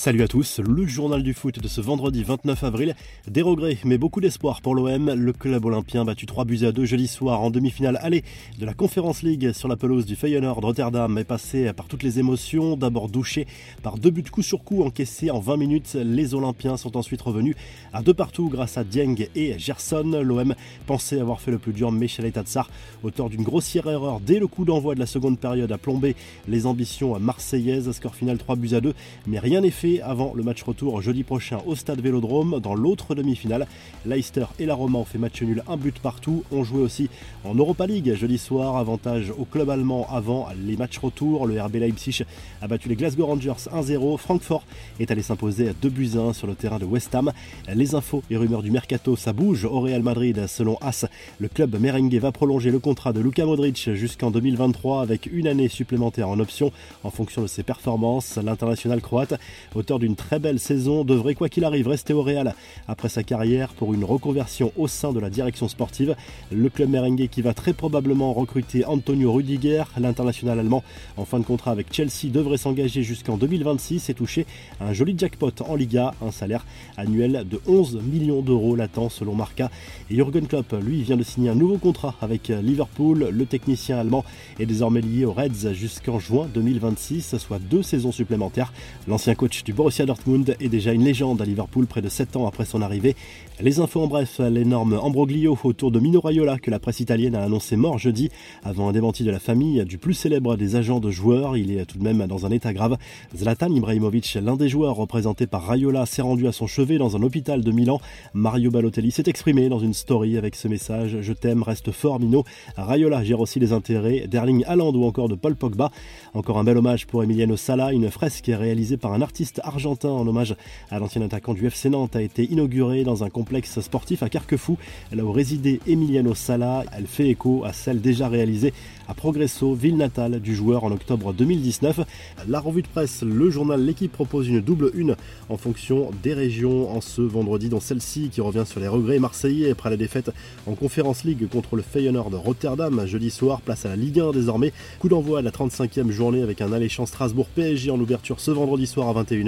Salut à tous, le journal du foot de ce vendredi 29 avril. Des regrets, mais beaucoup d'espoir pour l'OM. Le club olympien battu 3 buts à 2 jeudi soir en demi-finale aller de la Conference League sur la pelouse du Feyenoord Rotterdam est passé par toutes les émotions. D'abord douché par deux buts coup sur coup encaissés en 20 minutes. Les Olympiens sont ensuite revenus à deux partout grâce à Dieng et Gerson. L'OM pensait avoir fait le plus dur. Michel Tatsar, auteur d'une grossière erreur dès le coup d'envoi de la seconde période, a plombé les ambitions marseillaises. Score final 3 buts à 2, mais rien n'est fait avant le match retour jeudi prochain au stade Vélodrome. Dans l'autre demi-finale, Leicester et la Roma ont fait match nul, un but partout. On jouait aussi en Europa League jeudi soir. Avantage au club allemand avant les matchs retour. Le RB Leipzig a battu les Glasgow Rangers 1-0. Francfort est allé s'imposer à 2 buts 1 sur le terrain de West Ham. Les infos et rumeurs du mercato, ça bouge au Real Madrid. Selon As, le club merengue va prolonger le contrat de Luka Modric jusqu'en 2023 avec une année supplémentaire en option en fonction de ses performances. L'international croate auteur d'une très belle saison, devrait quoi qu'il arrive rester au Real après sa carrière pour une reconversion au sein de la direction sportive. Le club merengue qui va très probablement recruter Antonio Rudiger, l'international allemand en fin de contrat avec Chelsea devrait s'engager jusqu'en 2026 et toucher un joli jackpot en Liga, un salaire annuel de 11 millions d'euros l'attend selon Marca. Et Jürgen Klopp, lui, vient de signer un nouveau contrat avec Liverpool. Le technicien allemand est désormais lié aux Reds jusqu'en juin 2026, soit deux saisons supplémentaires. L'ancien coach du Borussia Dortmund est déjà une légende à Liverpool près de 7 ans après son arrivée. Les infos en bref, l'énorme ambroglio autour de Mino Raiola que la presse italienne a annoncé mort jeudi avant un démenti de la famille du plus célèbre des agents de joueurs. Il est tout de même dans un état grave. Zlatan Ibrahimovic, l'un des joueurs représentés par Raiola, s'est rendu à son chevet dans un hôpital de Milan. Mario Balotelli s'est exprimé dans une story avec ce message Je t'aime, reste fort Mino. Raiola gère aussi les intérêts d'Erling Haaland ou encore de Paul Pogba. Encore un bel hommage pour Emiliano Sala, une fresque réalisée par un artiste argentin en hommage à l'ancien attaquant du FC Nantes a été inaugurée dans un complexe sportif à Carquefou, là où résidait Emiliano Sala. Elle fait écho à celle déjà réalisée à Progresso, ville natale du joueur en octobre 2019. La revue de presse, le journal L'équipe propose une double une en fonction des régions en ce vendredi, dont celle-ci qui revient sur les regrets marseillais après la défaite en Conférence League contre le Feyenoord de Rotterdam jeudi soir, place à la Ligue 1 désormais. Coup d'envoi à la 35e journée avec un alléchant Strasbourg PSG en ouverture ce vendredi soir à 21h.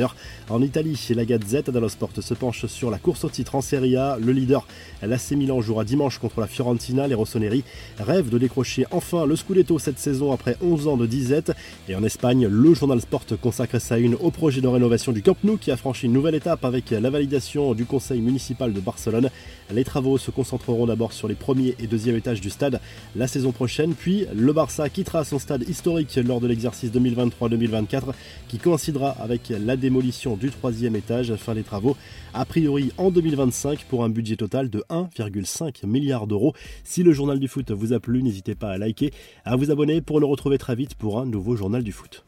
En Italie, la Gazette dello Sport se penche sur la course au titre en Serie A. Le leader, l'AC Milan, jouera dimanche contre la Fiorentina. Les Rossoneri rêvent de décrocher enfin le Scudetto cette saison après 11 ans de disette. Et en Espagne, le journal Sport consacre sa une au projet de rénovation du Camp Nou qui a franchi une nouvelle étape avec la validation du conseil municipal de Barcelone. Les travaux se concentreront d'abord sur les premiers et deuxième étages du stade la saison prochaine, puis le Barça quittera son stade historique lors de l'exercice 2023-2024 qui coïncidera avec la démolition du troisième étage, fin des travaux, a priori en 2025 pour un budget total de 1,5 milliard d'euros. Si le journal du foot vous a plu, n'hésitez pas à liker, à vous abonner pour le retrouver très vite pour un nouveau journal du foot.